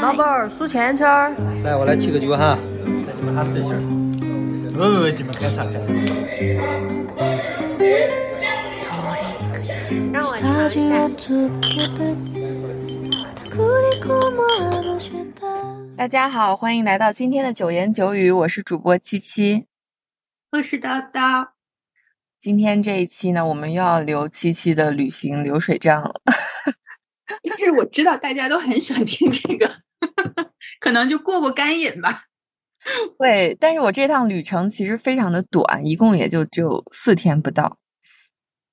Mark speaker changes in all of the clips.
Speaker 1: 老板儿数钱圈儿。
Speaker 2: 来，我来踢个酒哈。那你们还分心儿？
Speaker 3: 不不不，你们开啥开茶。
Speaker 4: 让我尝一下。大家好，欢迎来到今天的九言九语，我是主播七七，
Speaker 5: 我是叨叨。
Speaker 4: 今天这一期呢，我们又要留七七的旅行流水账了。
Speaker 5: 但是我知道大家都很喜欢听这个，可能就过过干瘾吧。
Speaker 4: 对，但是我这趟旅程其实非常的短，一共也就只有四天不到。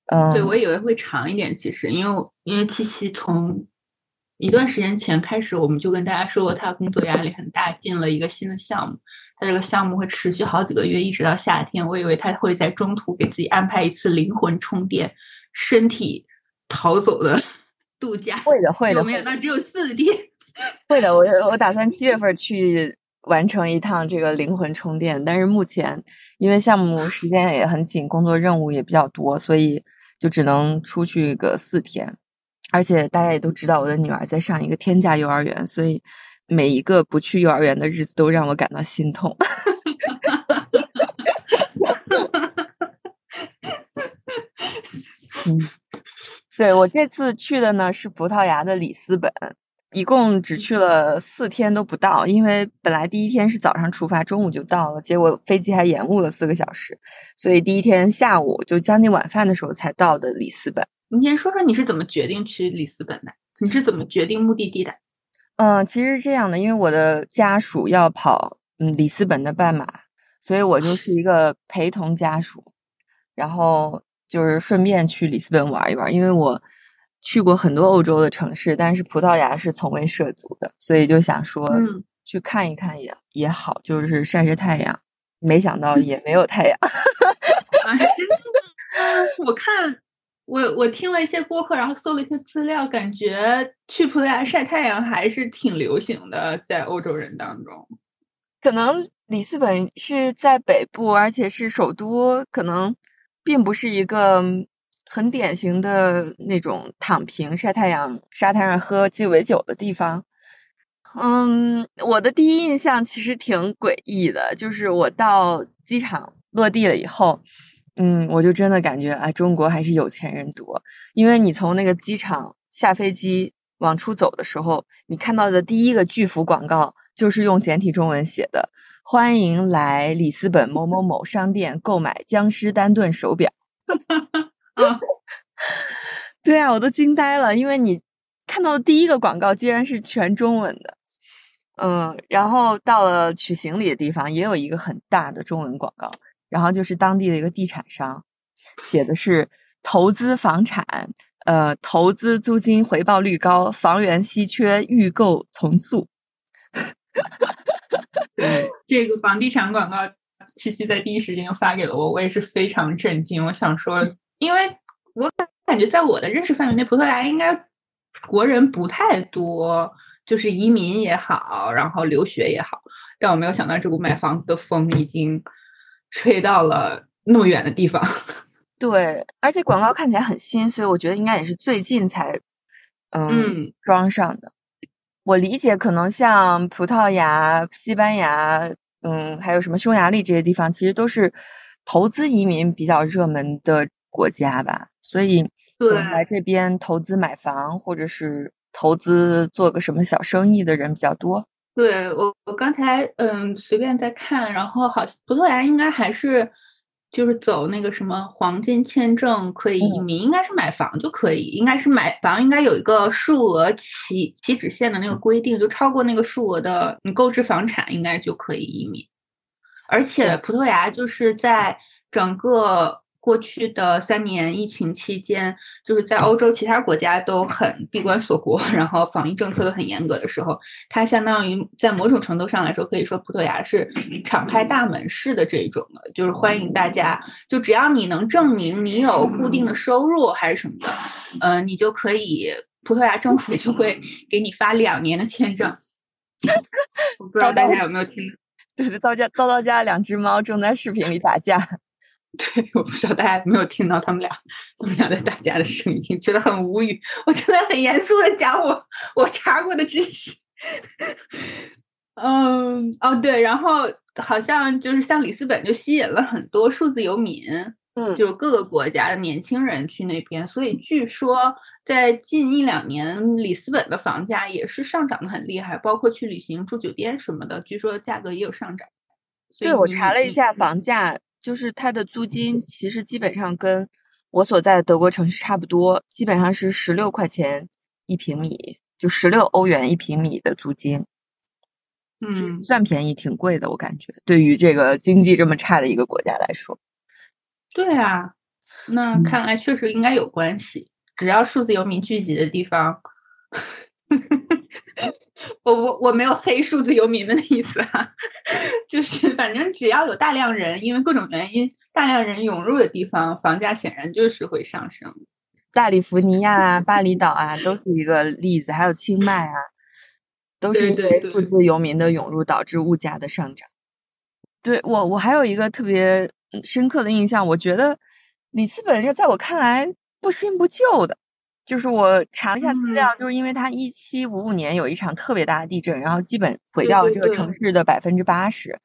Speaker 5: 嗯，对我以为会长一点，其实因为因为七七从一段时间前开始，我们就跟大家说过，他工作压力很大，进了一个新的项目。他这个项目会持续好几个月，一直到夏天。我以为他会在中途给自己安排一次灵魂充电、身体逃走的度假。
Speaker 4: 会的，会的。
Speaker 5: 没想到只有四天。
Speaker 4: 会的，我我打算七月份去完成一趟这个灵魂充电。但是目前因为项目时间也很紧，工作任务也比较多，所以就只能出去个四天。而且大家也都知道，我的女儿在上一个天价幼儿园，所以。每一个不去幼儿园的日子都让我感到心痛。嗯，对我这次去的呢是葡萄牙的里斯本，一共只去了四天都不到，因为本来第一天是早上出发，中午就到了，结果飞机还延误了四个小时，所以第一天下午就将近晚饭的时候才到的里斯本。
Speaker 5: 你先说说你是怎么决定去里斯本的？你是怎么决定目的地的？
Speaker 4: 嗯，其实是这样的，因为我的家属要跑嗯里斯本的半马，所以我就是一个陪同家属，然后就是顺便去里斯本玩一玩。因为我去过很多欧洲的城市，但是葡萄牙是从未涉足的，所以就想说去看一看也也好，就是晒晒太阳。没想到也没有太阳，
Speaker 5: 啊，真的，我看。我我听了一些播客，然后搜了一些资料，感觉去葡萄牙晒太阳还是挺流行的，在欧洲人当中。
Speaker 4: 可能里斯本是在北部，而且是首都，可能并不是一个很典型的那种躺平晒太阳、沙滩上喝鸡尾酒的地方。嗯，我的第一印象其实挺诡异的，就是我到机场落地了以后。嗯，我就真的感觉啊，中国还是有钱人多。因为你从那个机场下飞机往出走的时候，你看到的第一个巨幅广告就是用简体中文写的：“欢迎来里斯本某某某商店购买江诗丹顿手表。”啊对啊，我都惊呆了，因为你看到的第一个广告竟然是全中文的。嗯，然后到了取行李的地方，也有一个很大的中文广告。然后就是当地的一个地产商，写的是投资房产，呃，投资租金回报率高，房源稀缺，预购从速。
Speaker 5: 对这个房地产广告，七七在第一时间就发给了我，我也是非常震惊。我想说，因为我感觉在我的认识范围内，葡萄牙应该国人不太多，就是移民也好，然后留学也好，但我没有想到这股买房子的风已经。吹到了那么远的地方，
Speaker 4: 对，而且广告看起来很新，所以我觉得应该也是最近才嗯装上的。我理解，可能像葡萄牙、西班牙，嗯，还有什么匈牙利这些地方，其实都是投资移民比较热门的国家吧，所以来这边投资买房或者是投资做个什么小生意的人比较多。
Speaker 5: 对我，我刚才嗯随便在看，然后好葡萄牙应该还是就是走那个什么黄金签证可以移民，应该是买房就可以，应该是买房应该有一个数额起起止线的那个规定，就超过那个数额的你购置房产应该就可以移民，而且葡萄牙就是在整个。过去的三年疫情期间，就是在欧洲其他国家都很闭关锁国，然后防疫政策都很严格的时候，它相当于在某种程度上来说，可以说葡萄牙是敞开大门式的这种的，就是欢迎大家，就只要你能证明你有固定的收入还是什么的，嗯，你就可以，葡萄牙政府就会给你发两年的签证。我不知道大家有没有听？
Speaker 4: 对对，到家到到家两只猫正在视频里打架。
Speaker 5: 对，我不知道大家有没有听到他们俩他们俩在打架的声音，觉得很无语。我真的很严肃的讲我我查过的知识，嗯，哦对，然后好像就是像里斯本就吸引了很多数字游民，
Speaker 4: 嗯，
Speaker 5: 就是各个国家的年轻人去那边，所以据说在近一两年，里斯本的房价也是上涨的很厉害，包括去旅行住酒店什么的，据说价格也有上涨。
Speaker 4: 对，我查了一下房价，就是它的租金其实基本上跟我所在的德国城市差不多，基本上是十六块钱一平米，就十六欧元一平米的租金。
Speaker 5: 嗯，
Speaker 4: 算便宜，挺贵的，我感觉对于这个经济这么差的一个国家来说。
Speaker 5: 对啊，那
Speaker 4: 嗯
Speaker 5: 看来确实应该有关系。只要数字游民聚集的地方，我我我没有黑数字游民们的意思啊，就是反正只要有大量人，因为各种原因大量人涌入的地方，房价显然就是会上升。
Speaker 4: 大利福尼亚啊、巴厘岛啊，都是一个例子，还有清迈啊，都是因
Speaker 5: 对
Speaker 4: 数字游民的涌入导致物价的上涨。对我，我还有一个特别嗯深刻的印象，我觉得里斯本是在我看来不新不旧的。就是我查了一下资料，
Speaker 5: 嗯。
Speaker 4: 就是因为它一七五五年有一场特别大的地震，然后基本毁掉了这个城市的百分之八十，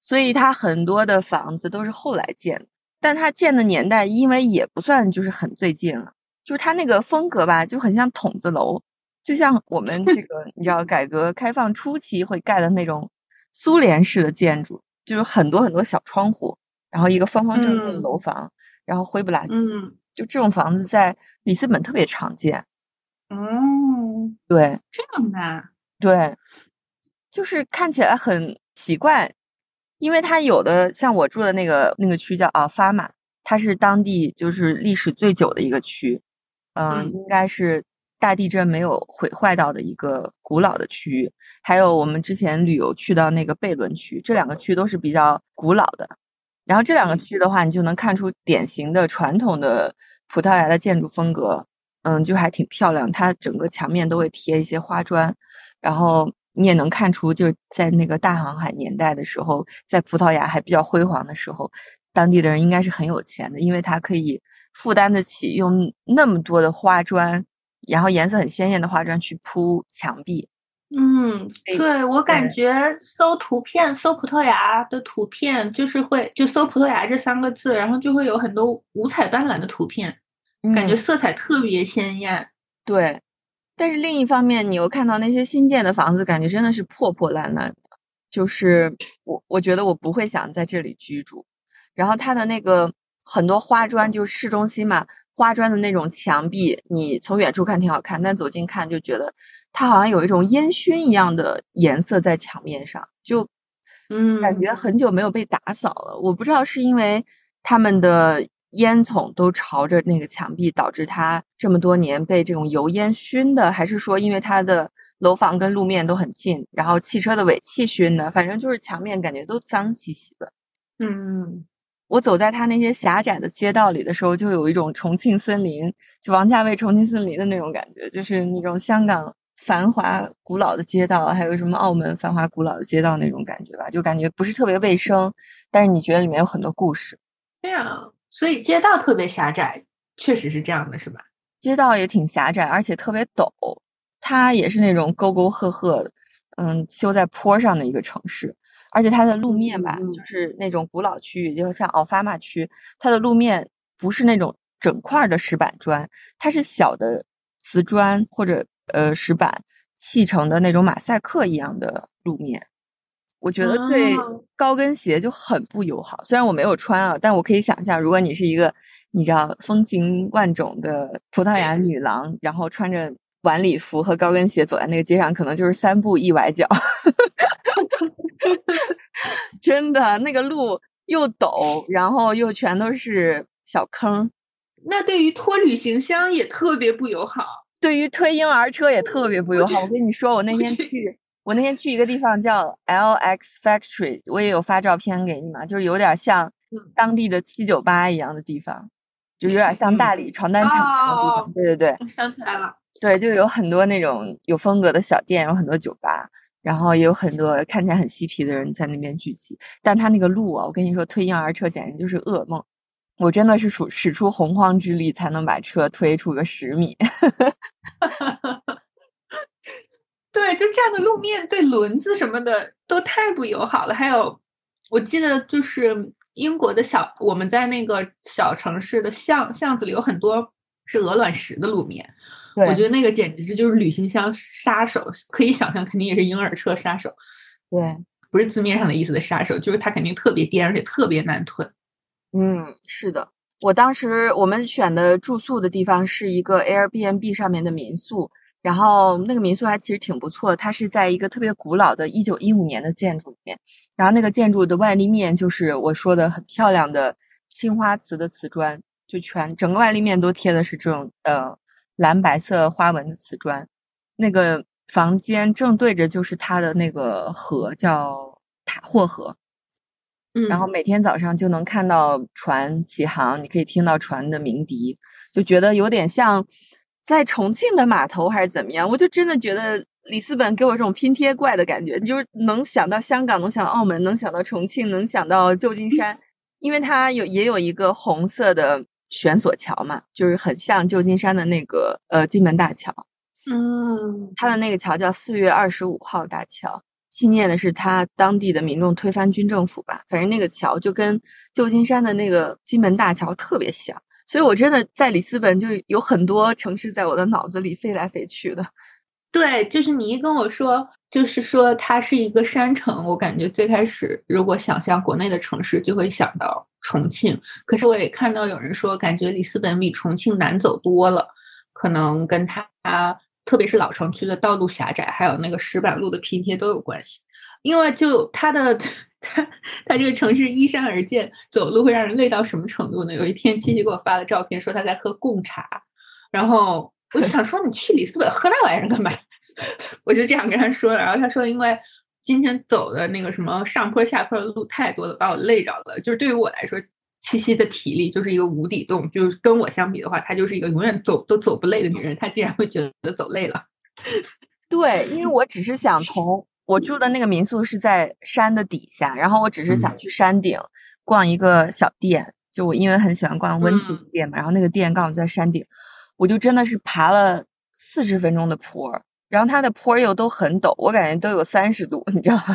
Speaker 4: 所以它很多的房子都是后来建的。但它建的年代，因为也不算就是很最近了，就是它那个风格吧，就很像筒子楼，就像我们这个你知道改革开放初期会盖的那种苏联式的建筑，就是很多很多小窗户，然后一个方方正正的
Speaker 5: 嗯。
Speaker 4: 楼房，然后灰不拉几，
Speaker 5: 嗯，
Speaker 4: 就这种房子在里斯本特别常见。
Speaker 5: 哦，
Speaker 4: 对
Speaker 5: 这样的啊，
Speaker 4: 对，就是看起来很奇怪，因为它有的像我住的那个那个区叫阿法马，它是当地就是历史最久的一个区，嗯、
Speaker 5: 嗯
Speaker 4: 应该是大地震没有毁坏到的一个古老的区域。还有我们之前旅游去到那个贝伦区，这两个区都是比较古老的。然后这两个区域的话，你就能看出典型的传统的葡萄牙的建筑风格，嗯，就还挺漂亮。它整个墙面都会贴一些花砖，然后你也能看出，就是在那个大航海年代的时候，在葡萄牙还比较辉煌的时候，当地的人应该是很有钱的，因为他可以负担得起用那么多的花砖，然后颜色很鲜艳的花砖去铺墙壁。
Speaker 5: 嗯，
Speaker 4: 对
Speaker 5: 对我感觉搜图片，搜葡萄牙的图片，就是会就搜葡萄牙这三个字，然后就会有很多五彩斑斓的图片，感觉
Speaker 4: 嗯
Speaker 5: 色彩特别鲜艳。
Speaker 4: 对，但是另一方面，你又看到那些新建的房子，感觉真的是破破烂烂的，就是我我觉得我不会想在这里居住。然后它的那个很多花砖，就是市中心嘛，花砖的那种墙壁，你从远处看挺好看，但走近看就觉得它好像有一种烟熏一样的颜色在墙面上，就
Speaker 5: 嗯，
Speaker 4: 感觉很久没有被打扫了。我不知道是因为他们的烟囱都朝着那个墙壁，导致它这么多年被这种油烟熏的，还是说因为它的楼房跟路面都很近，然后汽车的尾气熏的？反正就是墙面感觉都脏兮兮的。
Speaker 5: 嗯，
Speaker 4: 我走在它那些狭窄的街道里的时候，就有一种重庆森林，就王家卫《重庆森林》的那种感觉，就是那种香港繁华古老的街道，还有什么澳门繁华古老的街道那种感觉吧，就感觉不是特别卫生，但是你觉得里面有很多故事。
Speaker 5: 对啊，所以街道特别狭窄，确实是这样的，是吧？
Speaker 4: 街道也挺狭窄，而且特别陡。它也是那种沟沟壑壑的，嗯，修在坡上的一个城市。而且它的路面吧，就是那种古老区域，就像奥法马区，它的路面不是那种整块儿的石板砖，它是小的瓷砖或者呃石板砌成的那种马赛克一样的路面。我觉得对
Speaker 5: 哦
Speaker 4: 高跟鞋就很不友好。虽然我没有穿啊，但我可以想象，如果你是一个你知道风情万种的葡萄牙女郎，然后穿着晚礼服和高跟鞋走在那个街上，可能就是三步一崴脚。真的，那个路又陡，然后又全都是小坑。
Speaker 5: 那对于拖旅行箱也特别不友好。
Speaker 4: 对于推婴儿车也特别不友好。
Speaker 5: 我
Speaker 4: 我跟你说，我那天去，我那天去一个地方叫 LX Factory，我也有发照片给你嘛，就是有点像
Speaker 5: 嗯
Speaker 4: 当地的七九八一样的地方，就有点像大理床单厂那种地方。
Speaker 5: 哦
Speaker 4: 对对对
Speaker 5: 我想起来了，
Speaker 4: 对，就有很多那种有风格的小店，有很多酒吧。然后也有很多看起来很嬉皮的人在那边聚集，但他那个路啊，我跟你说，推婴儿车简直就是噩梦。我真的是使使出洪荒之力才能把车推出个十米。
Speaker 5: 对，就这样的路面对轮子什么的都太不友好了。还有，我记得就是英国的小，我们在那个小城市的巷巷子里有很多是鹅卵石的路面，我觉得那个简直就是旅行箱杀手，可以想象，肯定也是婴儿车杀手。
Speaker 4: 对，
Speaker 5: 不是字面上的意思的杀手，就是它肯定特别颠，而且特别难吞。
Speaker 4: 嗯，是的。我当时我们选的住宿的地方是一个 Airbnb 上面的民宿，然后那个民宿还其实挺不错，它是在一个特别古老的1915年的建筑里面，然后那个建筑的外立面就是我说的很漂亮的青花瓷的瓷砖，就全整个外立面都贴的是这种呃蓝白色花纹的瓷砖。那个房间正对着就是它的那个河，叫塔霍河。嗯然后每天早上就能看到船起航，你可以听到船的鸣笛，就觉得有点像在重庆的码头还是怎么样。我就真的觉得里斯本给我这种拼贴怪的感觉，你就是能想到香港，能想到澳门，能想到重庆，能想到旧金山，因为它有也有一个红色的悬索桥嘛，就是很像旧金山的那个呃金门大桥。
Speaker 5: 嗯，
Speaker 4: 它的那个桥叫四月二十五号大桥。纪念的是他当地的民众推翻军政府吧，反正那个桥就跟旧金山的那个金门大桥特别像，所以我真的在里斯本就有很多城市在我的脑子里飞来飞去的。
Speaker 5: 对，就是你一跟我说，就是说它是一个山城，我感觉最开始如果想象国内的城市，就会想到重庆。可是我也看到有人说，感觉里斯本比重庆难走多了，可能跟它。特别是老城区的道路狭窄，还有那个石板路的拼贴都有关系。因为就它的 它它这个城市依山而建，走路会让人累到什么程度呢？有一天七七给我发了照片，说他在喝贡茶，然后我就想说你去里斯本喝那玩意儿干嘛？我就这样跟他说了，然后他说因为今天走的那个什么上坡下坡的路太多了，把我累着了。就是对于我来说。七夕的体力就是一个无底洞，就是跟我相比的话，她就是一个永远走都走不累的女人。她竟然会觉得走累了，
Speaker 4: 对，因为我只是想从我住的那个民宿是在山的底下，然后我只是想去山顶逛一个小店，就我因为很喜欢逛温泉店嘛，然后那个店刚好在山顶，我就真的是爬了四十分钟的坡，然后它的坡又都很陡，我感觉都有三十度，你知道吗？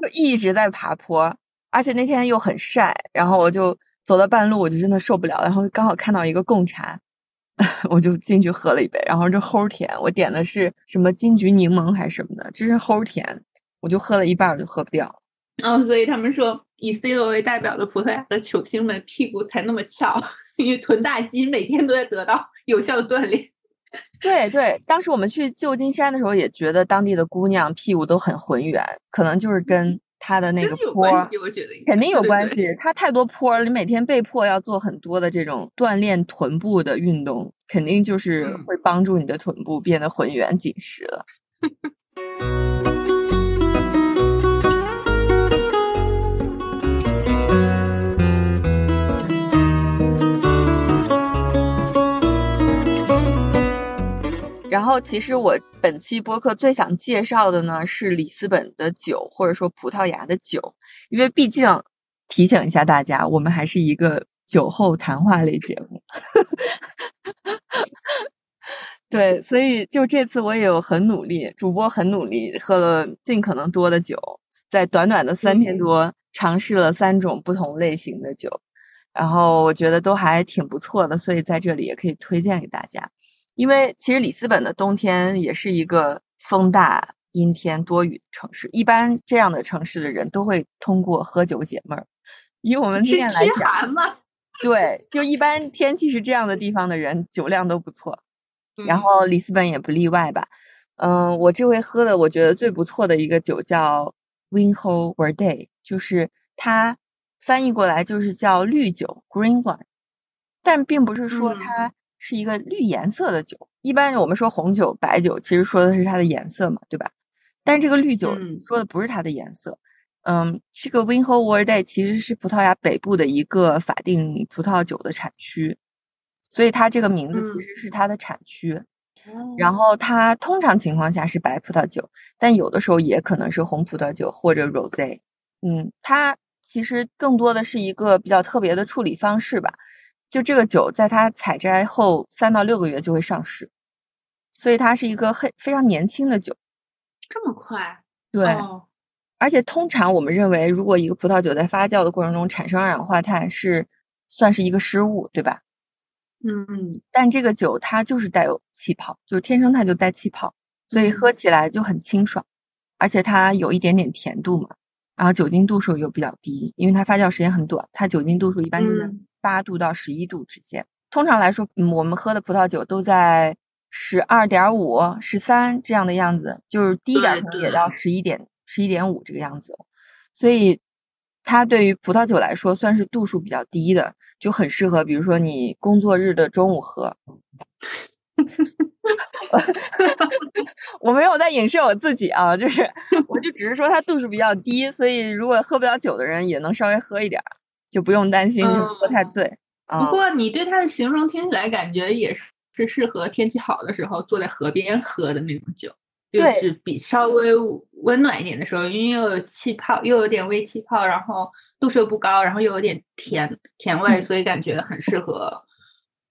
Speaker 4: 就一直在爬坡。而且那天又很晒，然后我就走到半路，我就真的受不了。然后刚好看到一个贡茶，我就进去喝了一杯。然后这齁甜，我点的是什么金桔柠檬还是什么的，真是齁甜。我就喝了一半，我就喝不掉。
Speaker 5: 哦，所以他们说以 C 罗为代表的葡萄牙的球星们屁股才那么翘，因为臀大肌每天都在得到有效的锻炼。
Speaker 4: 对对，当时我们去旧金山的时候，也觉得当地的姑娘屁股都很浑圆，可能就是跟。她的那个坡，肯定有关系。她太多坡了，你每天被迫要做很多的这种锻炼臀部的运动，肯定就是会帮助你的臀部变得浑圆紧实了。然后，其实我本期播客最想介绍的呢是里斯本的酒，或者说葡萄牙的酒，因为毕竟提醒一下大家，我们还是一个酒后谈话类节目。对，所以就这次我也有很努力，主播很努力，喝了尽可能多的酒，在短短的三天多尝试了三种不同类型的酒，然后我觉得都还挺不错的，所以在这里也可以推荐给大家。因为其实里斯本的冬天也是一个风大、阴天、多雨的城市。一般这样的城市的人都会通过喝酒解闷儿。以我们这样来讲，对，就一般天气是这样的地方的人酒量都不错。然后里斯本也不例外吧。嗯，我这回喝的我觉得最不错的一个酒叫 Winho Verde，就是它翻译过来就是叫绿酒 （Green Wine），但并不是说它。是一个绿颜色的酒，一般我们说红酒、白酒，其实说的是它的颜色嘛，对吧？但这个绿酒说的不是它的颜色。嗯，这个 Winho Verde 其实是葡萄牙北部的一个法定葡萄酒的产区，所以它这个名字其实是它的产区。然后它通常情况下是白葡萄酒，但有的时候也可能是红葡萄酒或者 Rose。嗯，它其实更多的是一个比较特别的处理方式吧。就这个酒，在它采摘后三到六个月就会上市，所以它是一个很非常年轻的酒。
Speaker 5: 这么快？
Speaker 4: 对，
Speaker 5: 哦
Speaker 4: 而且通常我们认为，如果一个葡萄酒在发酵的过程中产生二氧化碳，是算是一个失误，对吧？
Speaker 5: 嗯，
Speaker 4: 但这个酒它就是带有气泡，就是天生它就带气泡，所以喝起来就很清爽，而且它有一点点甜度嘛，然后酒精度数又比较低，因为它发酵时间很短，它酒精度数一般就在
Speaker 5: 嗯
Speaker 4: 八度到十一度之间。通常来说，嗯，我们喝的葡萄酒都在十二点五、十三这样的样子，就是低一点可能也到十一点、十一点五这个样子。所以它对于葡萄酒来说算是度数比较低的，就很适合，比如说你工作日的中午喝。我没有在影射我自己啊，就是我就只是说它度数比较低，所以如果喝不了酒的人也能稍微喝一点儿，就不用担心就是喝太
Speaker 5: 嗯
Speaker 4: 醉啊。
Speaker 5: 不过你对它的形容听起来感觉也是是适合天气好的时候坐在河边喝的那种酒，就是比稍微温暖一点的时候，因为又有气泡，又有点微气泡，然后度数又不高，然后又有点甜甜味，
Speaker 4: 嗯
Speaker 5: 所以感觉很适合，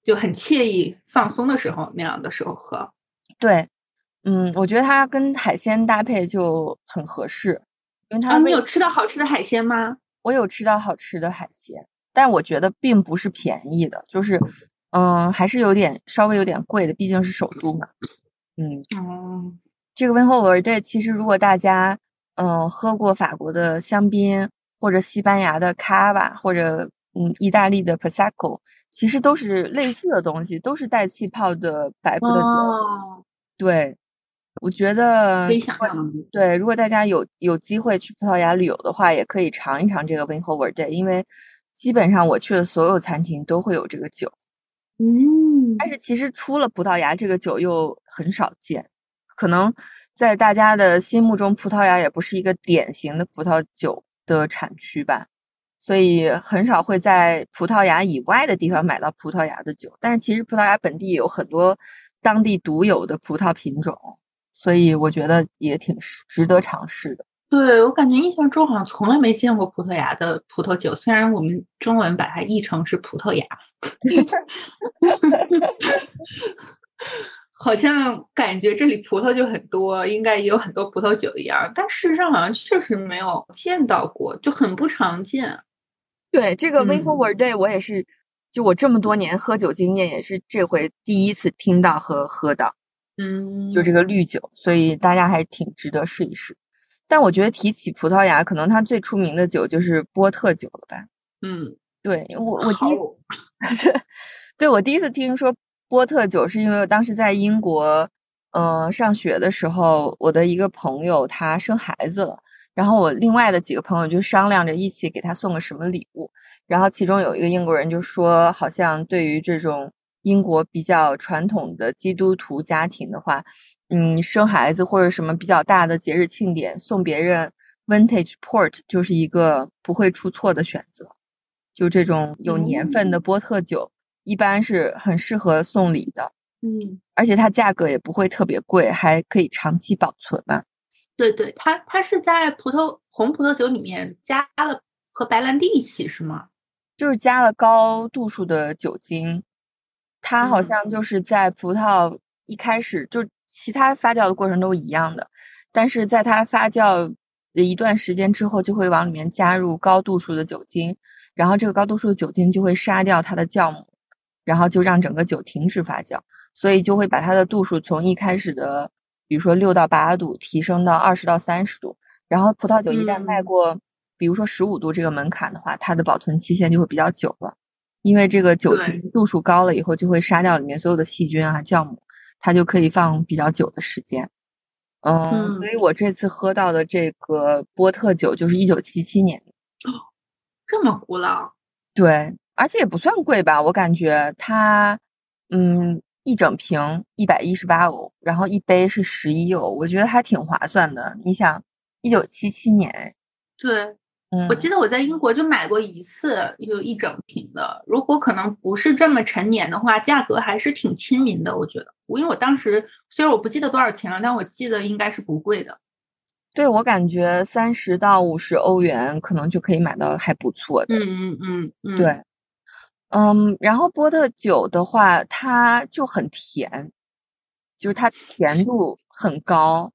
Speaker 5: 就很惬意放松的时候那样的时候喝。
Speaker 4: 对，嗯，我觉得它跟海鲜搭配就很合适，因为它
Speaker 5: 啊，你有吃到好吃的海鲜吗？
Speaker 4: 我有吃到好吃的海鲜，但我觉得并不是便宜的，就是嗯，还是有点稍微有点贵的，毕竟是首都嘛。嗯，
Speaker 5: 哦，
Speaker 4: 这个温霍尔对，其实如果大家嗯、呃喝过法国的香槟，或者西班牙的卡瓦，或者嗯意大利的 prosecco，其实都是类似的东西，都是带气泡的白葡萄酒。
Speaker 5: 哦，
Speaker 4: 对，我觉得
Speaker 5: 可以想象。
Speaker 4: 对，如果大家有有机会去葡萄牙旅游的话，也可以尝一尝这个 w i n h o v e r Day，因为基本上我去的所有餐厅都会有这个酒。
Speaker 5: 嗯，
Speaker 4: 但是其实除了葡萄牙，这个酒又很少见，可能在大家的心目中，葡萄牙也不是一个典型的葡萄酒的产区吧，所以很少会在葡萄牙以外的地方买到葡萄牙的酒。但是其实葡萄牙本地也有很多当地独有的葡萄品种，所以我觉得也挺值得尝试的。
Speaker 5: 对我感觉印象中好像从来没见过葡萄牙的葡萄酒，虽然我们中文把它译成是葡萄牙，好像感觉这里葡萄就很多，应该也有很多葡萄酒一样，但事实上好像确实没有见到过，就很不常见。
Speaker 4: 对这个 w i n h o
Speaker 5: 嗯
Speaker 4: v e r Day，我也是，就我这么多年喝酒经验，也是这回第一次听到和喝到。
Speaker 5: 嗯，
Speaker 4: 就这个绿酒，所以大家还挺值得试一试。但我觉得提起葡萄牙，可能它最出名的酒就是波特酒了吧？
Speaker 5: 嗯，
Speaker 4: 对我，我第
Speaker 5: 好
Speaker 4: 一，对我第一次听说波特酒，是因为我当时在英国，呃，上学的时候，我的一个朋友他生孩子了，然后我另外的几个朋友就商量着一起给他送个什么礼物，然后其中有一个英国人就说，好像对于这种英国比较传统的基督徒家庭的话，嗯，生孩子或者什么比较大的节日庆典，送别人 vintage port 就是一个不会出错的选择。就这种有年份的波特酒，一般是很适合送礼的，
Speaker 5: 嗯，
Speaker 4: 而且它价格也不会特别贵，还可以长期保存嘛。
Speaker 5: 对对，它它是在葡萄红葡萄酒里面加了和白兰地一起是吗？
Speaker 4: 就是加了高度数的酒精，它好
Speaker 5: 嗯。
Speaker 4: 像就是在葡萄一开始就其他发酵的过程都一样的，但是在它发酵的一段时间之后，就会往里面加入高度数的酒精，然后这个高度数的酒精就会杀掉它的酵母，然后就让整个酒停止发酵，所以就会把它的度数从一开始的比如说六到八度提升到二十到三十度，然后葡萄酒一旦迈
Speaker 5: 嗯。
Speaker 4: 过，比如说十五度这个门槛的话，它的保存期限就会比较久了，因为这个酒精度数高了以后，就会杀掉里面所有的细菌啊、酵母，它就可以放比较久的时间。嗯，
Speaker 5: 嗯
Speaker 4: 所以我这次喝到的这个波特酒就是一九七七年的，
Speaker 5: 这么古老，
Speaker 4: 对，而且也不算贵吧，我感觉它，嗯，一整瓶一百一十八欧，然后一杯是十一欧，我觉得还挺划算的。你想，一九七七年，哎
Speaker 5: 对，
Speaker 4: 嗯，
Speaker 5: 我记得我在英国就买过一次，就一整瓶的。如果可能不是这么陈年的话，价格还是挺亲民的。我觉得，因为我当时虽然我不记得多少钱了，但我记得应该是不贵的。
Speaker 4: 对我感觉三十到五十欧元可能就可以买到还不错的。
Speaker 5: 嗯嗯嗯嗯，
Speaker 4: 对，嗯，然后波特酒的话，它就很甜，就是它甜度很高，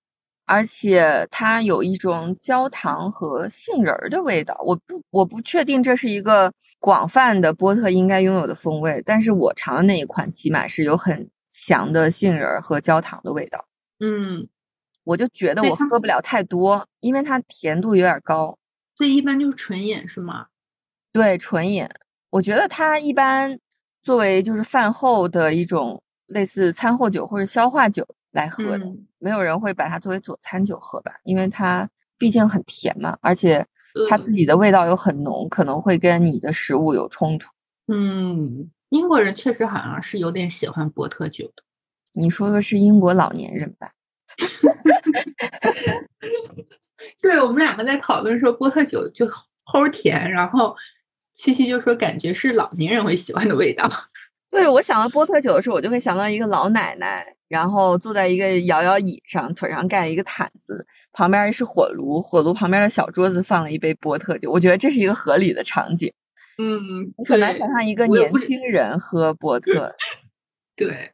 Speaker 4: 而且它有一种焦糖和杏仁儿的味道。我不我不确定这是一个广泛的波特应该拥有的风味，但是我尝的那一款起码是有很强的杏仁儿和焦糖的味道。
Speaker 5: 嗯，
Speaker 4: 我就觉得我喝不了太多，因为它甜度有点高。
Speaker 5: 所以一般就是纯饮是吗？
Speaker 4: 对，纯饮，我觉得它一般作为就是饭后的一种类似餐后酒或者消化酒来喝的，
Speaker 5: 嗯
Speaker 4: 没有人会把它作为佐餐酒喝吧，因为它毕竟很甜嘛，而且它
Speaker 5: 嗯
Speaker 4: 自己的味道又很浓，可能会跟你的食物有冲突。
Speaker 5: 嗯，英国人确实好像是有点喜欢波特酒的。
Speaker 4: 你说的是英国老年人吧？
Speaker 5: 对我们两个在讨论说波特酒就齁甜，然后七七就说感觉是老年人会喜欢的味道。
Speaker 4: 对，我想到波特酒的时候，我就会想到一个老奶奶，然后坐在一个摇摇椅上，腿上盖了一个毯子，旁边是火炉，火炉旁边的小桌子放了一杯波特酒。我觉得这是一个合理的场景。
Speaker 5: 嗯，
Speaker 4: 你很难想象一个年轻人喝波特。
Speaker 5: 对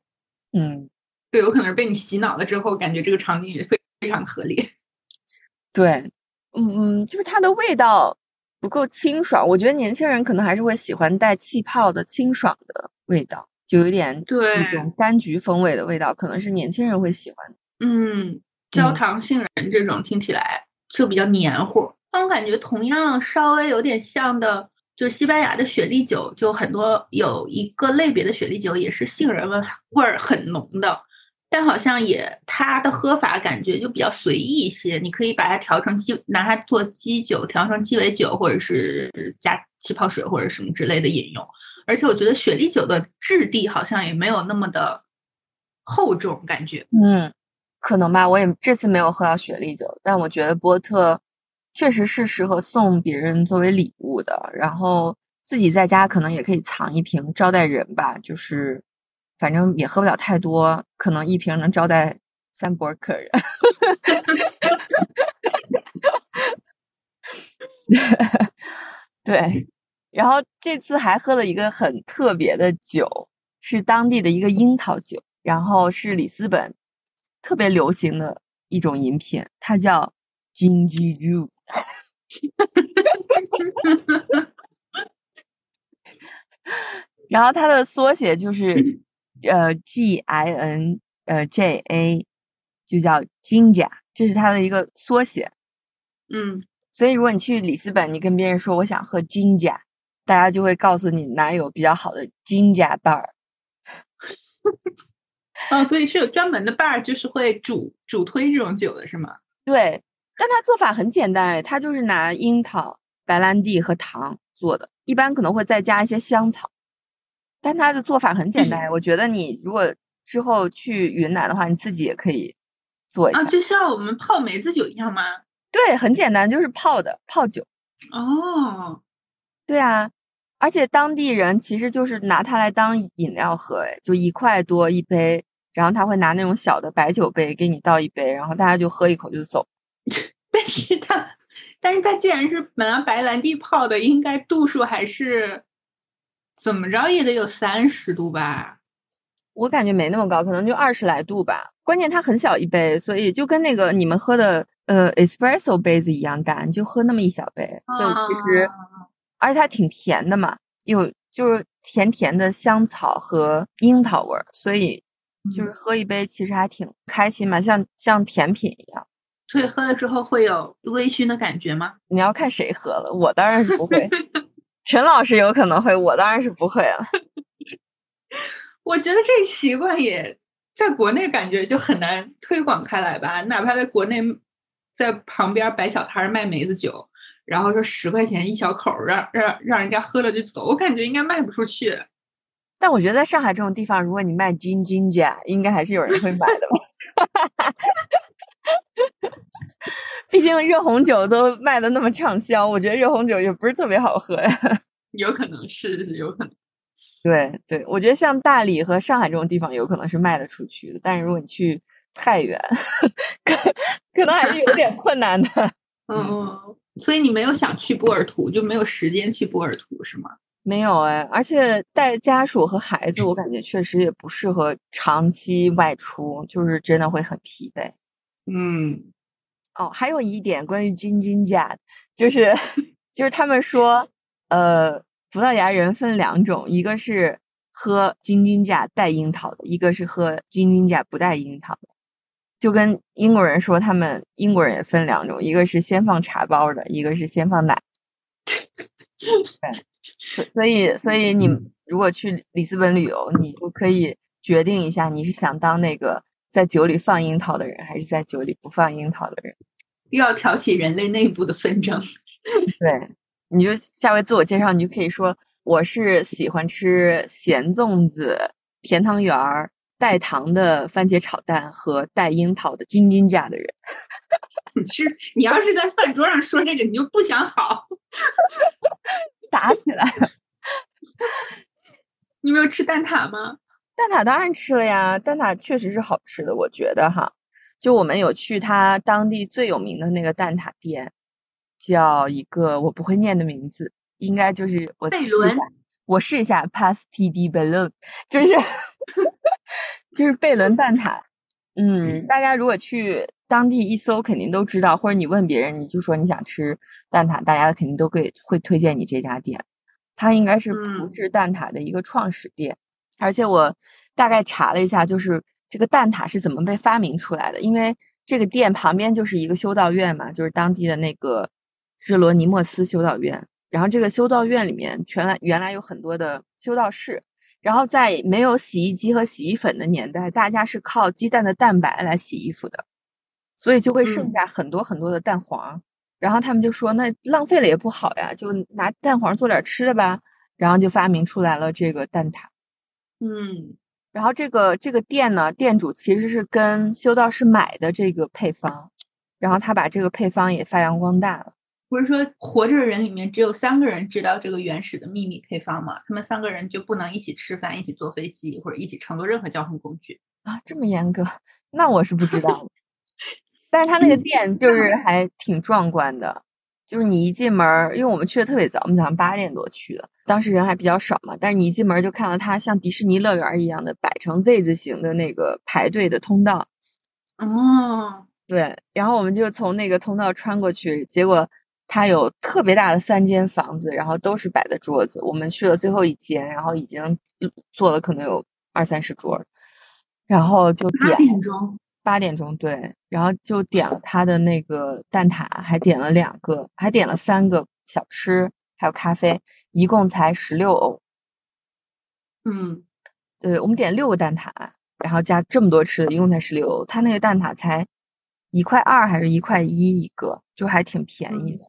Speaker 4: 嗯，
Speaker 5: 对，有可能是被你洗脑了之后，感觉这个场景也非非常合理。
Speaker 4: 对，嗯嗯，就是它的味道不够清爽。我觉得年轻人可能还是会喜欢带气泡的清爽的味道，就有点
Speaker 5: 对
Speaker 4: 那种柑橘风味的味道，可能是年轻人会喜欢。
Speaker 5: 嗯，焦
Speaker 4: 嗯
Speaker 5: 糖杏仁这种听起来就比较黏糊，但我感觉同样稍微有点像的，就是西班牙的雪莉酒，就很多有一个类别的雪莉酒也是杏仁味味儿很浓的，但好像也它的喝法感觉就比较随意一些，你可以把它调成鸡，拿它做鸡酒，调成鸡尾酒，或者是加气泡水或者什么之类的饮用。而且我觉得雪莉酒的质地好像也没有那么的厚重，感觉。
Speaker 4: 嗯，可能吧，我也这次没有喝到雪莉酒，但我觉得波特确实是适合送别人作为礼物的，然后自己在家可能也可以藏一瓶招待人吧，就是反正也喝不了太多，可能一瓶能招待三波客人。对，然后这次还喝了一个很特别的酒，是当地的一个樱桃酒，然后是里斯本特别流行的一种饮品，它叫 Ginger Juice。然后它的缩写就是呃 G I N 呃 J A，就叫 Ginger，这是它的一个缩写。
Speaker 5: 嗯，
Speaker 4: 所以如果你去里斯本，你跟别人说我想喝 Ginger，大家就会告诉你哪有比较好的 Ginger bar。
Speaker 5: 哦，所以是有专门的 bar，就是会主主推这种酒的是吗？
Speaker 4: 对，但它做法很简单，它就是拿樱桃、白兰地和糖做的，一般可能会再加一些香草，但它的做法很简单。我觉得你如果之后去云南的话，你自己也可以做一下。
Speaker 5: 啊，就像我们泡梅子酒一样吗？
Speaker 4: 对，很简单，就是泡的泡酒。
Speaker 5: 哦，
Speaker 4: 对啊，而且当地人其实就是拿它来当饮料喝，哎，就一块多一杯，然后他会拿那种小的白酒杯给你倒一杯，然后大家就喝一口就走。
Speaker 5: 但是它，但是它既然是拿白兰地泡的，应该度数还是怎么着也得有三十度吧？
Speaker 4: 我感觉没那么高，可能就二十来度吧。关键它很小一杯，所以就跟那个你们喝的呃 espresso 杯子一样大，你就喝那么一小杯，所以其实，而且它挺甜的嘛，有就是甜甜的香草和樱桃味儿，所以就是喝一杯其实还挺开心嘛，像像甜品一样。
Speaker 5: 所以喝了之后会有微醺的感觉吗？
Speaker 4: 你要看谁喝了，我当然是不会。陈老师有可能会，我当然是不会了。
Speaker 5: 我觉得这习惯也在国内感觉就很难推广开来吧，哪怕在国内在旁边摆小摊卖梅子酒，然后说十块钱一小口儿，让让让人家喝了就走，我感觉应该卖不出去。
Speaker 4: 但我觉得在上海这种地方，如果你卖 gin ginger，应该还是有人会买的吧。毕竟热红酒都卖的那么畅销，我觉得热红酒也不是特别好喝呀。
Speaker 5: 有可能是有可能，
Speaker 4: 对对，我觉得像大理和上海这种地方，有可能是卖得出去的。但是如果你去太原，可可能还是有点困难的。
Speaker 5: 嗯，所以你没有想去波尔图，就没有时间去波尔图是吗？
Speaker 4: 没有哎，而且带家属和孩子，我感觉确实也不适合长期外出，就是真的会很疲惫。
Speaker 5: 嗯，
Speaker 4: 哦，还有一点关于金金甲，就是就是他们说，呃，葡萄牙人分两种，一个是喝金金甲带樱桃的，一个是喝金金甲不带樱桃的。就跟英国人说，他们英国人也分两种，一个是先放茶包的，一个是先放奶。对，所以所以你如果去里斯本旅游，你就可以决定一下，你是想当那个在酒里放樱桃的人，还是在酒里不放樱桃的人。
Speaker 5: 又要挑起人类内部的纷争。
Speaker 4: 对，你就下回自我介绍，你就可以说我是喜欢吃咸粽子、甜汤圆儿。带糖的番茄炒蛋和带樱桃的金金甲的人，
Speaker 5: 你是你要是在饭桌上说这个，你就不想好，
Speaker 4: 打起来。
Speaker 5: 你没有吃蛋挞吗？
Speaker 4: 蛋挞当然吃了呀，蛋挞确实是好吃的，我觉得哈。就我们有去他当地最有名的那个蛋挞店，叫一个我不会念的名字，应该就是我试一下，我试一下，Pasti di ballon 就是。就是贝伦 蛋挞，嗯，大家如果去当地一搜，肯定都知道，或者你问别人，你就说你想吃蛋挞，大家肯定都会会推荐你这家店。它应该是葡式蛋挞的一个创始店，而且我大概查了一下，就是这个蛋挞是怎么被发明出来的。因为这个店旁边就是一个修道院嘛，就是当地的那个日罗尼莫斯修道院，然后这个修道院里面全来原来有很多的修道士。然后在没有洗衣机和洗衣粉的年代，大家是靠鸡蛋的蛋白来洗衣服的，所以就会剩下很多很多的蛋黄。然后他们就说：“那浪费了也不好呀，就拿蛋黄做点吃的吧。”然后就发明出来了这个蛋挞。
Speaker 5: 嗯，
Speaker 4: 然后这个这个店呢，店主其实是跟修道士买的这个配方，然后他把这个配方也发扬光大了。
Speaker 5: 不是说活着的人里面只有三个人知道这个原始的秘密配方吗？他们三个人就不能一起吃饭、一起坐飞机或者一起乘坐任何交通工具
Speaker 4: 啊？这么严格？那我是不知道。但是他那个店就是 还挺壮观的，就是你一进门，因为我们去的特别早，我们早上八点多去的，当时人还比较少嘛。但是你一进门就看到它像迪士尼乐园一样的摆成 Z 字形的那个排队的通道。
Speaker 5: 哦，
Speaker 4: 对，然后我们就从那个通道穿过去，结果。它有特别大的三间房子，然后都是摆的桌子。我们去了最后一间，然后已经坐了可能有二三十桌，然后就点
Speaker 5: 八点钟，
Speaker 4: 八点钟对，然后就点了他的那个蛋挞，还点了两个，还点了三个小吃，还有咖啡，一共才十六欧。
Speaker 5: 嗯，
Speaker 4: 对，我们点六个蛋挞，然后加这么多吃的，一共才十六欧。他那个蛋挞才一块二还是一块一一个，就还挺便宜的。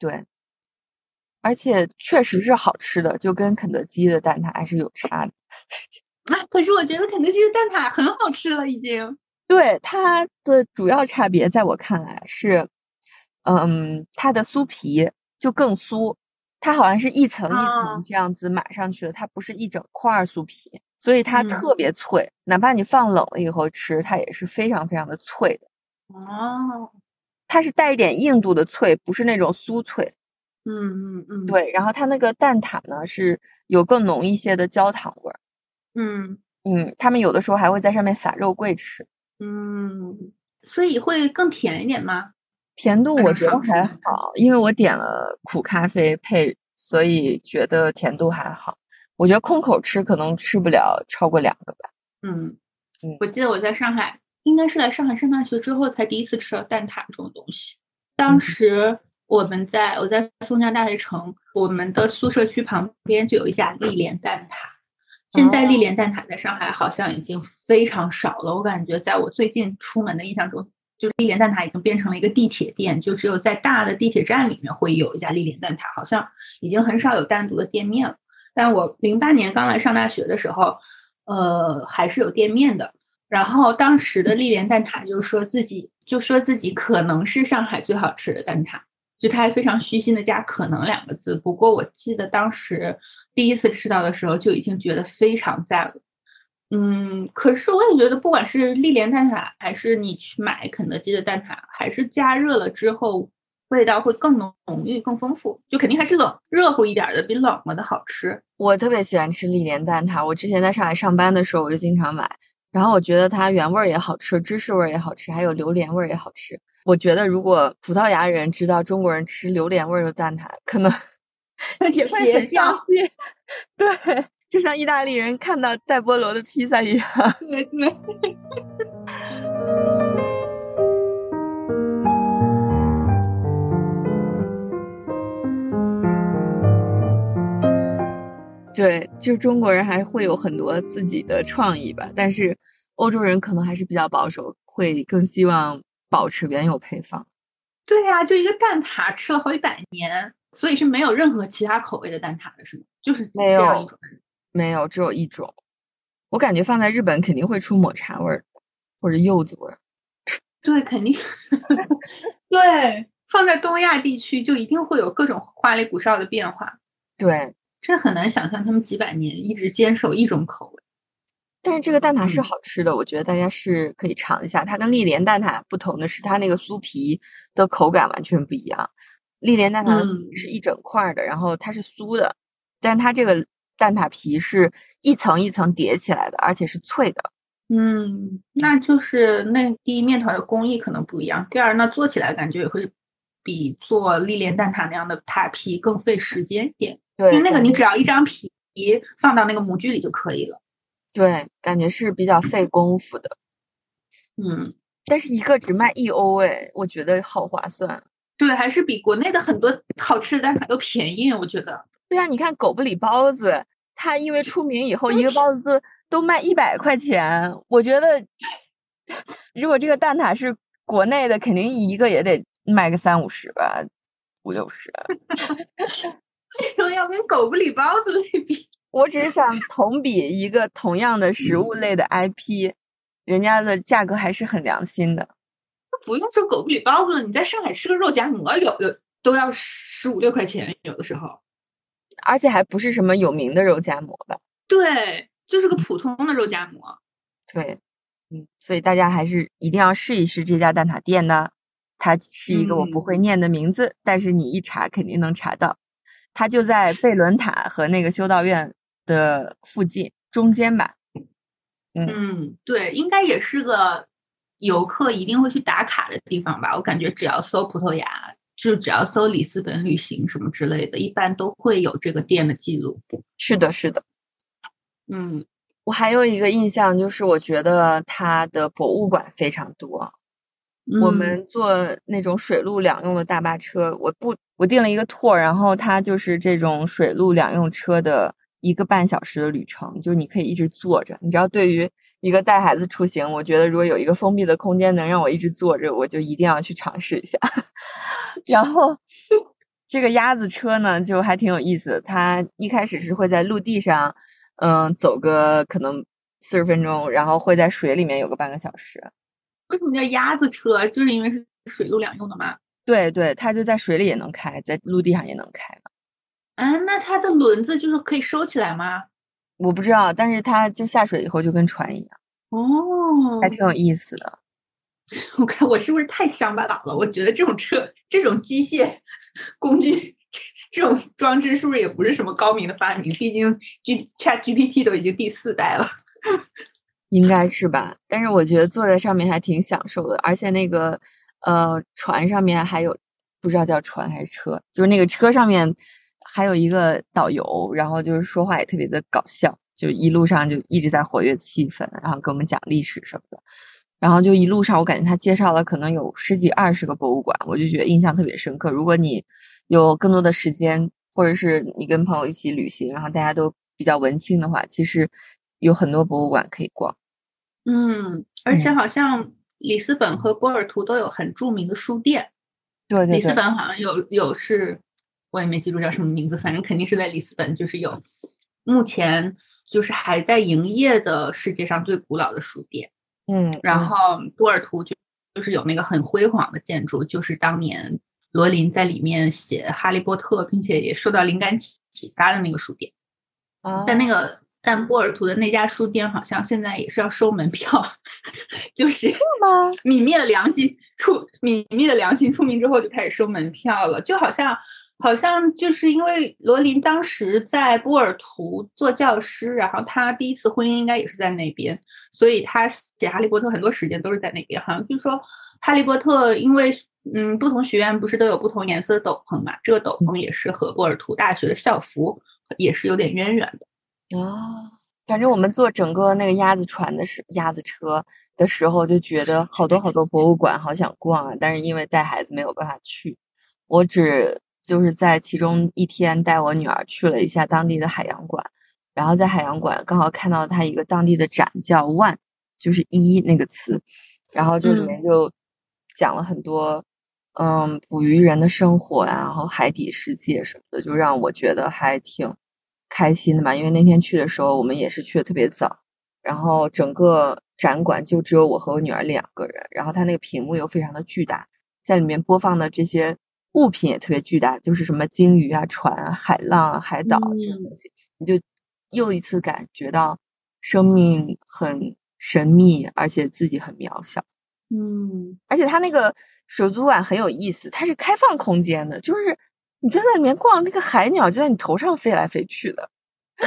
Speaker 4: 对，而且确实是好吃的，就跟肯德基的蛋挞还是有差的。
Speaker 5: 啊，可是我觉得肯德基的蛋挞很好吃了，已经。
Speaker 4: 对它的主要差别，在我看来是，嗯，它的酥皮就更酥，它好像是一层一层这样子码上去的，它不是一整块酥皮，所以它特别脆，哪怕你放冷了以后吃，它也是非常非常的脆的。
Speaker 5: 哦。
Speaker 4: 它是带一点硬度的脆，不是那种酥脆。
Speaker 5: 嗯嗯嗯，
Speaker 4: 对。然后它那个蛋挞呢，是有更浓一些的焦糖味儿。
Speaker 5: 嗯
Speaker 4: 嗯，他们有的时候还会在上面撒肉桂吃。
Speaker 5: 嗯，所以会更甜一点吗？
Speaker 4: 甜度我觉得还好，因为我点了苦咖啡配，所以觉得甜度还好。我觉得空口吃可能吃不了超过两个吧。
Speaker 5: 嗯嗯，我记得我在上海。应该是来上海上大学之后才第一次吃到蛋挞这种东西。当时我们在我在松江大学城，我们的宿舍区旁边就有一家丽莲蛋挞。现在丽莲蛋挞在上海好像已经非常少了。我感觉在我最近出门的印象中，就丽莲蛋挞已经变成了一个地铁店，就只有在大的地铁站里面会有一家丽莲蛋挞，好像已经很少有单独的店面了。但我零八年刚来上大学的时候，呃，还是有店面的。然后当时的丽莲蛋挞就说自己就说自己可能是上海最好吃的蛋挞，就他还非常虚心的加“可能”两个字。不过我记得当时第一次吃到的时候就已经觉得非常赞了。嗯，可是我也觉得，不管是丽莲蛋挞还是你去买肯德基的蛋挞，还是加热了之后味道会更浓郁、更丰富，就肯定还是冷热乎一点的，比冷了的好吃。
Speaker 4: 我特别喜欢吃历莲蛋挞，我之前在上海上班的时候，我就经常买。然后我觉得它原味儿也好吃，芝士味儿也好吃，还有榴莲味儿也好吃。我觉得如果葡萄牙人知道中国人吃榴莲味儿的蛋挞，可能 也会很伤心。对，就像意大利人看到带菠萝的披萨一样。
Speaker 5: 对对。
Speaker 4: 对，就中国人还会有很多自己的创意吧，但是欧洲人可能还是比较保守，会更希望保持原有配方。
Speaker 5: 对呀，就一个蛋挞吃了好几百年，所以是没有任何其他口味的蛋挞的，是吗？就是
Speaker 4: 没有，没有，只有一种。我感觉放在日本肯定会出抹茶味儿，或者柚子味儿。
Speaker 5: 对，肯定。对，放在东亚地区就一定会有各种花里胡哨的变化。
Speaker 4: 对。
Speaker 5: 这很难想象，他们几百年一直坚守一种口味。
Speaker 4: 但是这个蛋挞是好吃的，我觉得大家是可以尝一下。它跟丽莲蛋挞不同的是，它那个酥皮的口感完全不一样。丽莲蛋挞的酥皮是一整块的，然后它是酥的，但它这个蛋挞皮是一层一层叠起来的，而且是脆的。
Speaker 5: 嗯，那就是那第一面团的工艺可能不一样，第二那做起来感觉也会比做丽莲蛋挞那样的塔皮更费时间一点。
Speaker 4: 对，
Speaker 5: 因为那个你只要一张皮放到那个模具里就可以了。
Speaker 4: 对，感觉是比较费功夫的。
Speaker 5: 嗯，
Speaker 4: 但是一个只卖一欧哎，我觉得好划算。
Speaker 5: 对，还是比国内的很多好吃的蛋挞都便宜，我觉得。
Speaker 4: 对呀，你看狗不理包子，它因为出名以后，一个包 子都卖一百块钱。我觉得，如果这个蛋挞是国内的，肯定一个也得卖个三五十吧，五六十。
Speaker 5: 为什么要跟狗不理包子类比？
Speaker 4: 我只是想同比一个同样的食物类的 IP，人家的价格还是很良心的。
Speaker 5: 不用说狗不理包子了，你在上海吃个肉夹馍，有的都要十五六块钱，有的时候。
Speaker 4: 而且还不是什么有名的肉夹馍吧？
Speaker 5: 对，就是个普通的肉夹馍。
Speaker 4: 对，嗯，所以大家还是一定要试一试这家蛋挞店呢。它是一个我不会念的名字，但是你一查肯定能查到。它就在贝伦塔和那个修道院的附近中间吧。
Speaker 5: 嗯，对，应该也是个游客一定会去打卡的地方吧。我感觉只要搜葡萄牙，就只要搜里斯本旅行什么之类的，一般都会有这个店的记录。
Speaker 4: 是的，是的。
Speaker 5: 嗯，
Speaker 4: 我还有一个印象就是，我觉得它的博物馆非常多。我们坐那种水陆两用的大巴车，我不，我订了一个 tour，然后它就是这种水陆两用车的一个半小时的旅程，就是你可以一直坐着。你知道，对于一个带孩子出行，我觉得如果有一个封闭的空间能让我一直坐着，我就一定要去尝试一下。然后这个鸭子车呢，就还挺有意思的。它一开始是会在陆地上，嗯，走个可能四十分钟，然后会在水里面有个半个小时。
Speaker 5: 为什么叫鸭子车？就是因为是水陆两用的吗？
Speaker 4: 对对，它就在水里也能开，在陆地上也能开嘛。
Speaker 5: 啊，那它的轮子就是可以收起来吗？
Speaker 4: 我不知道，但是它就下水以后就跟船一样。
Speaker 5: 哦，
Speaker 4: 还挺有意思的。
Speaker 5: 我看我是不是太乡巴佬了？我觉得这种车、这种机械工具、这种装置是不是也不是什么高明的发明？毕竟 G Chat GPT 都已经第四代了。
Speaker 4: 应该是吧，但是我觉得坐在上面还挺享受的，而且那个呃船上面还有不知道叫船还是车，就是那个车上面还有一个导游，然后就是说话也特别的搞笑，就一路上就一直在活跃气氛，然后给我们讲历史什么的，然后就一路上我感觉他介绍了可能有十几二十个博物馆，我就觉得印象特别深刻。如果你有更多的时间，或者是你跟朋友一起旅行，然后大家都比较文青的话，其实。有很多博物馆可以逛，
Speaker 5: 嗯，而且好像里斯本和波尔图都有很著名的书店。
Speaker 4: 对对，
Speaker 5: 里斯本好像有有是，我也没记住叫什么名字，反正肯定是在里斯本，就是有目前就是还在营业的世界上最古老的书店。
Speaker 4: 嗯，
Speaker 5: 然后波尔图就就是有那个很辉煌的建筑，就是当年罗琳在里面写《哈利波特》，并且也受到灵感启启发的那个书店。
Speaker 4: 啊，
Speaker 5: 在那个。但波尔图的那家书店好像现在也是要收门票，就是
Speaker 4: 吗？
Speaker 5: 泯灭了良心，出泯灭了良心出名之后就开始收门票了，就好像好像就是因为罗琳当时在波尔图做教师，然后他第一次婚姻应该也是在那边，所以他写哈利波特很多时间都是在那边。好像据说哈利波特因为嗯不同学院不是都有不同颜色的斗篷嘛，这个斗篷也是和波尔图大学的校服也是有点渊源的。
Speaker 4: 啊，反正我们坐整个那个鸭子船的时鸭子车的时候，就觉得好多好多博物馆，好想逛啊！但是因为带孩子没有办法去，我只就是在其中一天带我女儿去了一下当地的海洋馆，然后在海洋馆刚好看到它一个当地的展叫 “one”，就是一那个词，然后这里面就讲了很多嗯捕鱼人的生活呀，然后海底世界什么的，就让我觉得还挺。开心的嘛，因为那天去的时候，我们也是去的特别早，然后整个展馆就只有我和我女儿两个人，然后它那个屏幕又非常的巨大，在里面播放的这些物品也特别巨大，就是什么鲸鱼啊、船啊、海浪啊、海岛这些东西，你就又一次感觉到生命很神秘，而且自己很渺小。
Speaker 5: 嗯，
Speaker 4: 而且它那个水族馆很有意思，它是开放空间的，就是。你就在里面逛，那个海鸟就在你头上飞来飞去的
Speaker 5: 啊！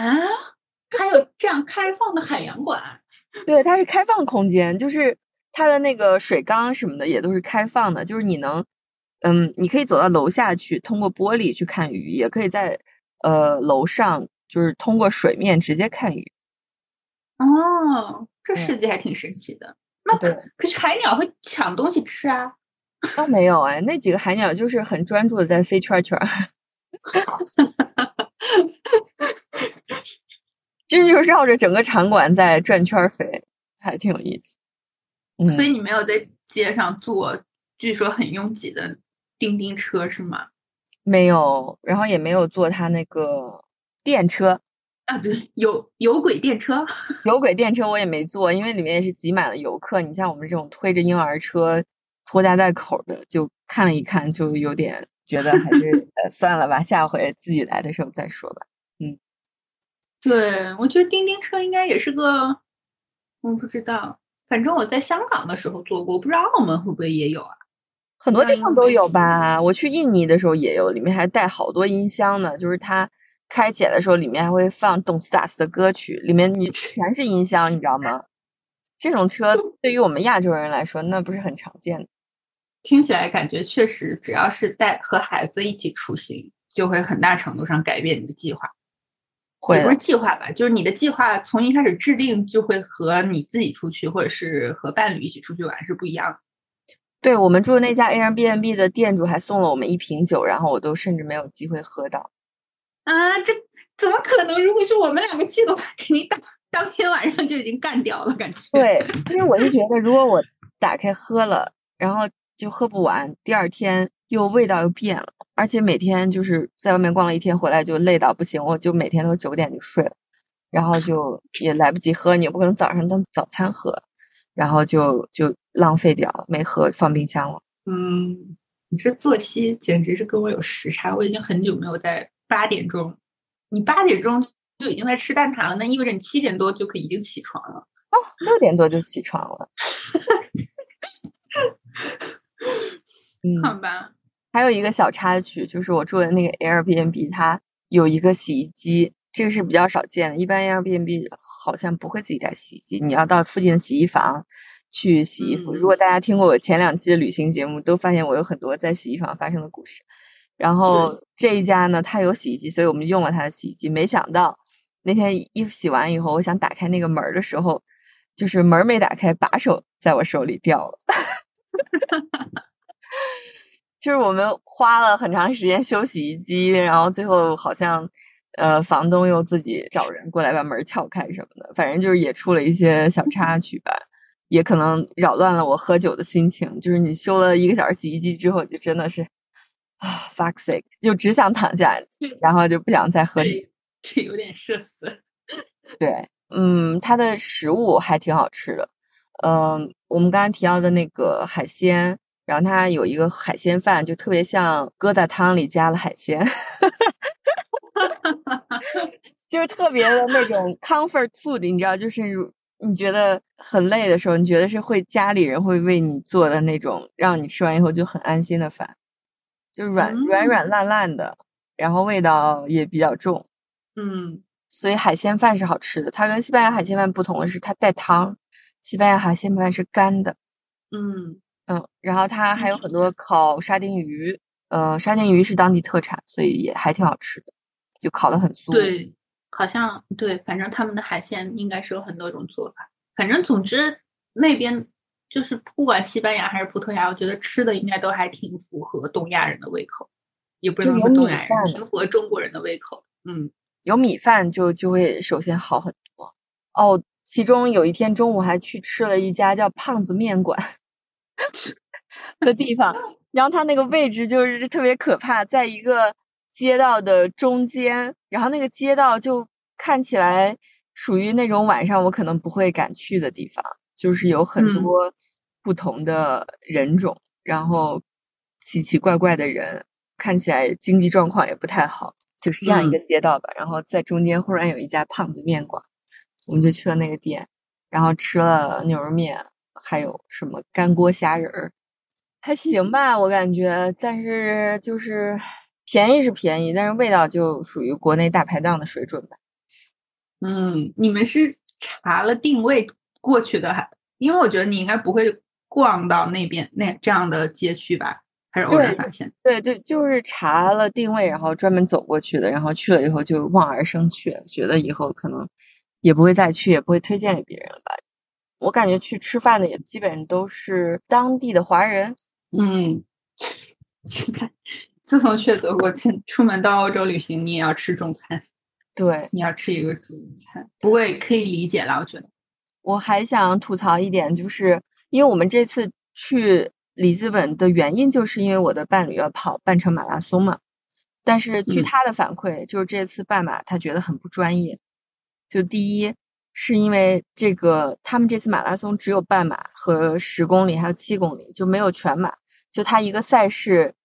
Speaker 5: 还有这样开放的海洋馆？
Speaker 4: 对，它是开放空间，就是它的那个水缸什么的也都是开放的，就是你能，嗯，你可以走到楼下去，通过玻璃去看鱼，也可以在呃楼上，就是通过水面直接看鱼。
Speaker 5: 哦，这设计还挺神奇的。那可是海鸟会抢东西吃啊。
Speaker 4: 倒没有哎，那几个海鸟就是很专注的在飞圈圈，这就绕着整个场馆在转圈飞，还挺有意思。
Speaker 5: 所以你没有在街上坐，据说很拥挤的叮叮车是吗？
Speaker 4: 没有，然后也没有坐他那个电车
Speaker 5: 啊，对，有有轨电车，
Speaker 4: 有轨电车我也没坐，因为里面也是挤满了游客。你像我们这种推着婴儿车。拖家带口的，就看了一看，就有点觉得还是呃算了吧，下回自己来的时候再说吧。嗯，
Speaker 5: 对，我觉得叮叮车应该也是个，我不知道，反正我在香港的时候坐过，我不知道澳门会不会也有啊？
Speaker 4: 很多地方都有吧？我去印尼的时候也有，里面还带好多音箱呢，就是它开起来的时候，里面还会放动斯打斯的歌曲，里面你 全是音箱，你知道吗？这种车对于我们亚洲人来说，那不是很常见的。
Speaker 5: 听起来感觉确实，只要是带和孩子一起出行，就会很大程度上改变你的计划。
Speaker 4: 会
Speaker 5: 不是计划吧？就是你的计划从一开始制定，就会和你自己出去，或者是和伴侣一起出去玩是不一样的。
Speaker 4: 对我们住的那家 Airbnb 的店主还送了我们一瓶酒，然后我都甚至没有机会喝到。
Speaker 5: 啊，这怎么可能？如果是我们两个去的话，肯定当当天晚上就已经干掉了，感觉。
Speaker 4: 对，因为我就觉得，如果我打开喝了，然后。就喝不完，第二天又味道又变了，而且每天就是在外面逛了一天，回来就累到不行，我就每天都九点就睡了，然后就也来不及喝，你也不可能早上当早餐喝，然后就就浪费掉了，没喝放冰箱了。
Speaker 5: 嗯，你这作息简直是跟我有时差，我已经很久没有在八点钟，你八点钟就已经在吃蛋挞了，那意味着你七点多就可以已经起床了。哦，
Speaker 4: 六点多就起床了。
Speaker 5: 嗯，好吧。
Speaker 4: 还有一个小插曲，就是我住的那个 Airbnb，它有一个洗衣机，这个是比较少见的。一般 Airbnb 好像不会自己带洗衣机，你要到附近的洗衣房去洗衣服。如果大家听过我前两期的旅行节目，都发现我有很多在洗衣房发生的故事。然后这一家呢，它有洗衣机，所以我们用了它的洗衣机。没想到那天衣服洗完以后，我想打开那个门的时候，就是门没打开，把手在我手里掉了。就是我们花了很长时间修洗衣机，然后最后好像，呃，房东又自己找人过来把门撬开什么的，反正就是也出了一些小插曲吧，也可能扰乱了我喝酒的心情。就是你修了一个小时洗衣机之后，就真的是啊，fuck sick，就只想躺下，然后就不想再喝酒，
Speaker 5: 这有点社死。
Speaker 4: 对，嗯，它的食物还挺好吃的，嗯，我们刚才提到的那个海鲜。然后它有一个海鲜饭，就特别像疙瘩汤里加了海鲜，就是特别的那种 comfort food，你知道，就是你觉得很累的时候，你觉得是会家里人会为你做的那种，让你吃完以后就很安心的饭，就软软软烂烂的，然后味道也比较重。
Speaker 5: 嗯，
Speaker 4: 所以海鲜饭是好吃的。它跟西班牙海鲜饭不同的是，它带汤。西班牙海鲜饭是干的。
Speaker 5: 嗯
Speaker 4: 嗯，然后它还有很多烤沙丁鱼，呃，沙丁鱼是当地特产，所以也还挺好吃的，就烤的很酥。
Speaker 5: 对，好像对，反正他们的海鲜应该是有很多种做法。反正总之那边就是不管西班牙还是葡萄牙，我觉得吃的应该都还挺符合东亚人的胃口，也不是说东亚人，挺符合中国人的胃口。嗯，
Speaker 4: 有米饭就就会首先好很多。哦，其中有一天中午还去吃了一家叫胖子面馆。的地方，然后它那个位置就是特别可怕，在一个街道的中间，然后那个街道就看起来属于那种晚上我可能不会敢去的地方，就是有很多不同的人种，然后奇奇怪怪的人，看起来经济状况也不太好，就是这样一个街道吧。然后在中间忽然有一家胖子面馆，我们就去了那个店，然后吃了牛肉面。还有什么干锅虾仁儿，还行吧，我感觉。但是就是便宜是便宜，但是味道就属于国内大排档的水准吧。
Speaker 5: 嗯，你们是查了定位过去的，还因为我觉得你应该不会逛到那边那这样的街区吧？还是偶然发现？
Speaker 4: 对对，就是查了定位，然后专门走过去的，然后去了以后就望而生去，觉得以后可能也不会再去，也不会推荐给别人了吧。我感觉去吃饭的也基本都是当地的华人。
Speaker 5: 嗯，现在自从去德国，去出门到欧洲旅行，你也要吃中餐。
Speaker 4: 对，
Speaker 5: 你要吃一个中餐，不过也可以理解啦。我觉得，
Speaker 4: 我还想吐槽一点，就是因为我们这次去里斯本的原因，就是因为我的伴侣要跑半程马拉松嘛。但是据他的反馈，就是这次半马他觉得很不专业。就第一。是因为这个，他们这次马拉松只有半马和十公里，还有七公里，就没有全马。就他一个赛事，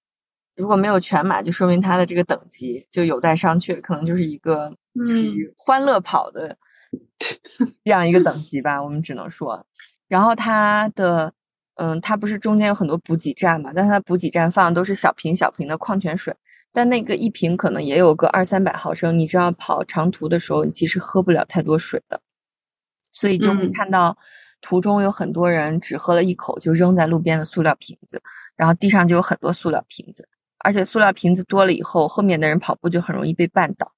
Speaker 4: 如果没有全马，就说明他的这个等级就有待商榷，可能就是一个属于欢乐跑的 这样一个等级吧。我们只能说，然后他的，嗯，他不是中间有很多补给站嘛？但他补给站放的都是小瓶小瓶的矿泉水。但那个一瓶可能也有个二三百毫升，你知道跑长途的时候，你其实喝不了太多水的。所以就会看到途中有很多人只喝了一口就扔在路边的塑料瓶子，然后地上就有很多塑料瓶子，而且塑料瓶子多了以后，后面的人跑步就很容易被绊倒。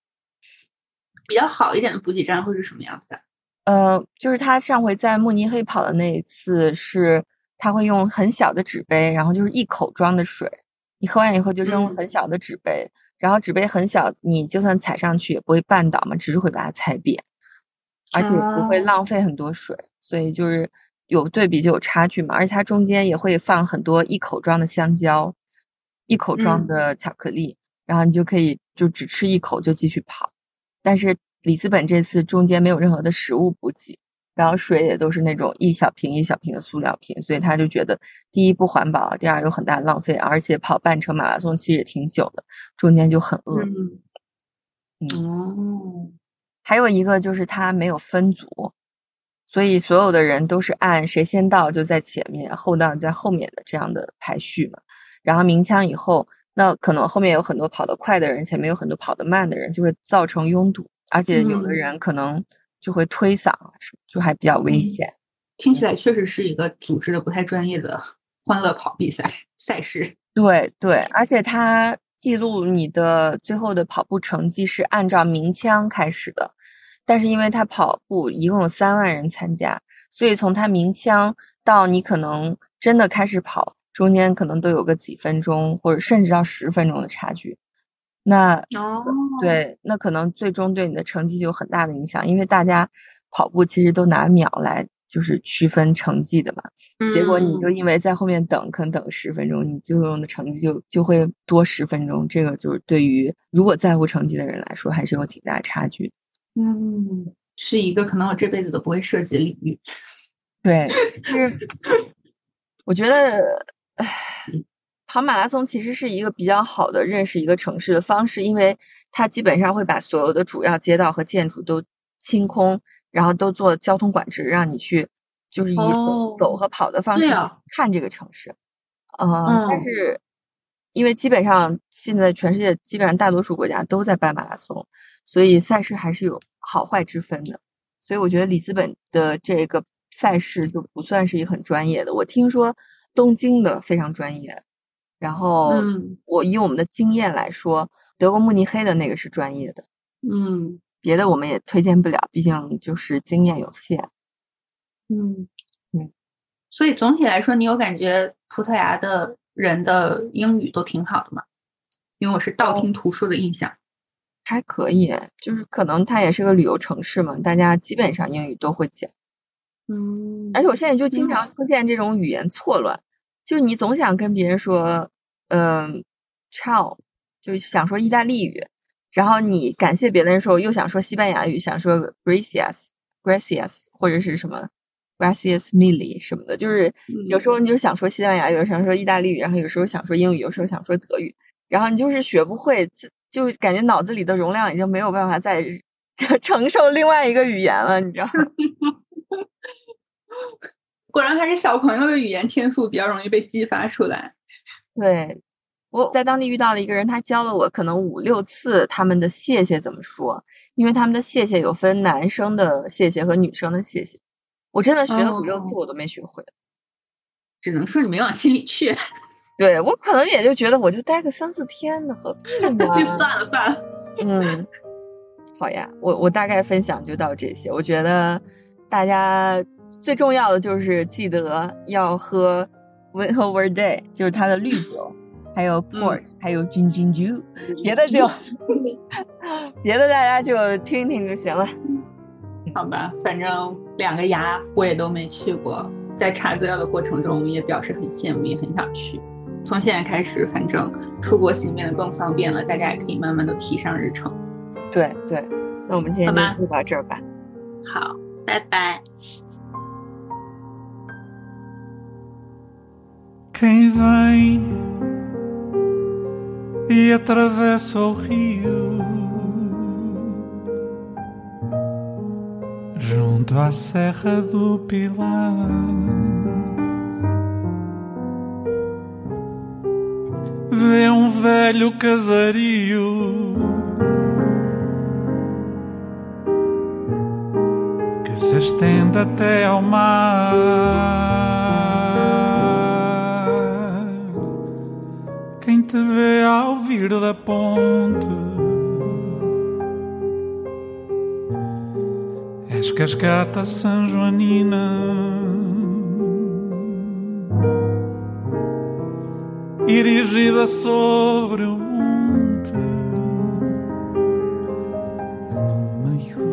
Speaker 5: 比较好一点的补给站会是什么样子的？
Speaker 4: 呃，就是他上回在慕尼黑跑的那一次，是他会用很小的纸杯，然后就是一口装的水，你喝完以后就扔很小的纸杯，然后纸杯很小，你就算踩上去也不会绊倒嘛，只是会把它踩扁。而且不会浪费很多水，所以就是有对比就有差距嘛。而且它中间也会放很多一口装的香蕉，一口装的巧克力，然后你就可以就只吃一口就继续跑。但是里斯本这次中间没有任何的食物补给，然后水也都是那种一小瓶一小瓶的塑料瓶，所以他就觉得第一不环保，第二有很大浪费，而且跑半程马拉松其实也挺久的，中间就很饿。
Speaker 5: 嗯，哦。
Speaker 4: 还有一个就是它没有分组，所以所有的人都是按谁先到就在前面，后到在后面的这样的排序嘛。然后鸣枪以后，那可能后面有很多跑得快的人，前面有很多跑得慢的人，就会造成拥堵，而且有的人可能就会推搡，就还比较危险。
Speaker 5: 听起来确实是一个组织的不太专业的欢乐跑比赛 赛事。
Speaker 4: 对对，而且它。记录你的最后的跑步成绩是按照鸣枪开始的，但是因为他跑步一共有三万人参加，所以从他鸣枪到你可能真的开始跑，中间可能都有个几分钟或者甚至到十分钟的差距。那
Speaker 5: 哦，
Speaker 4: 对，那可能最终对你的成绩就有很大的影响，因为大家跑步其实都拿秒来。就是区分成绩的嘛，结果你就因为在后面等，可能等十分钟，你最后的成绩就就会多十分钟。这个就是对于如果在乎成绩的人来说，还是有挺大差距。
Speaker 5: 嗯，是一个可能我这辈子都不会涉及的领域。
Speaker 4: 对，就是我觉得，唉，跑马拉松其实是一个比较好的认识一个城市的方式，因为它基本上会把所有的主要街道和建筑都清空，然后都做交通管制，让你去就是以走和跑的方式看这个城市。呃，但是因为基本上现在全世界基本上大多数国家都在办马拉松，所以赛事还是有好坏之分的。所以我觉得里斯本的这个赛事就不算是一个很专业的。我听说东京的非常专业。然后，我以我们的经验来说，德国慕尼黑的那个是专业的。
Speaker 5: 嗯，
Speaker 4: 别的我们也推荐不了，毕竟就是经验有限。
Speaker 5: 嗯嗯，所以总体来说，你有感觉葡萄牙的人的英语都挺好的嘛？因为我是道听途说的印象，
Speaker 4: 还可以。就是可能它也是个旅游城市嘛，大家基本上英语都会讲。
Speaker 5: 嗯，
Speaker 4: 而且我现在就经常出现这种语言错乱。就你总想跟别人说，嗯，ciao，就想说意大利语，然后你感谢别人的时候又想说西班牙语，想说 gracias，gracias 或者是什么 gracias mille 什么的，就是有时候你就想说西班牙语，有时候说意大利语，然后有时候想说英语，有时候想说德语，然后你就是学不会，就感觉脑子里的容量已经没有办法再 承受另外一个语言了，你知道吗？
Speaker 5: 果然还是小朋友的语言天赋比较容易被激发出来。
Speaker 4: 对，我在当地遇到了一个人，他教了我可能五六次他们的谢谢怎么说，因为他们的谢谢有分男生的谢谢和女生的谢谢。我真的学了五六次，我都没学会。
Speaker 5: 只能说你没往心里去。
Speaker 4: 对我可能也就觉得，我就待个三四天呢，何必呢？
Speaker 5: 算了算了。
Speaker 4: 嗯，好呀，我我大概分享就到这些。我觉得大家。最重要的就是记得要喝 Win Over Day，就是它的 绿酒，还有 Port，还有 Gin Gin Ju，别的就别的大家就听听就行了。
Speaker 5: 好吧，反正两个牙我也都没去过，在查资料的过程中我们也表示很羡慕，也很想去。从现在开始，反正出国行变得更方便了，大家也可以慢慢的提上日程。
Speaker 4: 对对，那我们今天就录到这儿吧。
Speaker 5: 好，拜拜。
Speaker 6: Quem vem e atravessa o rio junto à Serra do Pilar. Vê um velho casario que se estende até ao mar. te vê ao vir da ponte. És cascata São Joanina. Erigida sobre o monte, no meio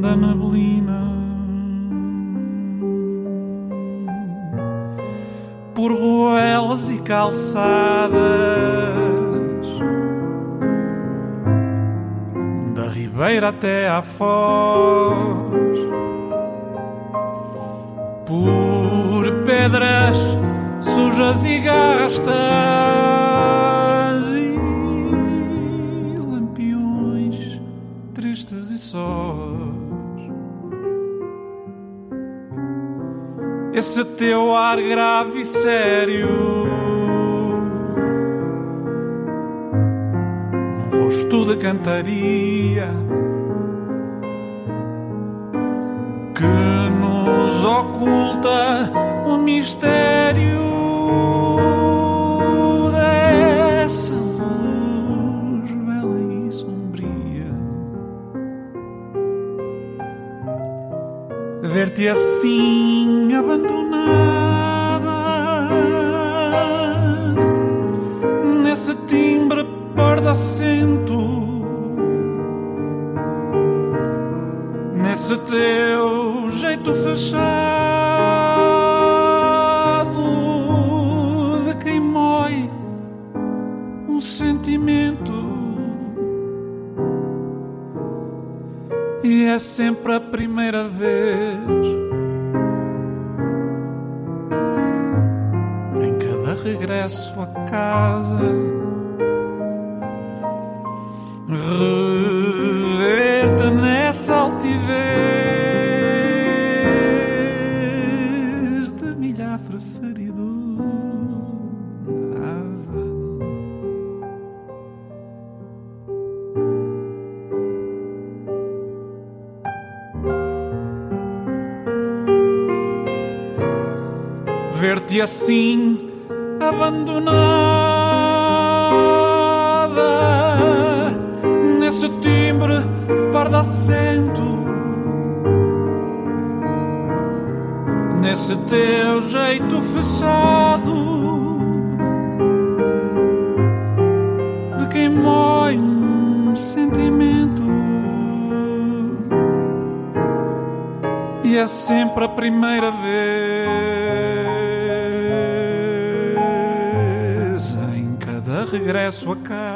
Speaker 6: da neblina. por ruelas e calçadas ribeira até à foz, por pedras sujas e gastas e lampiões tristes e sós. esse teu ar grave e sério. Rosto de cantaria que nos oculta o mistério dessa luz bela e sombria. Ver-te assim abandonada nesse timbre acento nesse teu jeito fechado de quem mói um sentimento e é sempre a primeira vez regresso a casa rever-te nessa altivez da milha preferido Ver-te assim abandonado. Fechado. De quem mói um sentimento. E é sempre a primeira vez em cada regresso a casa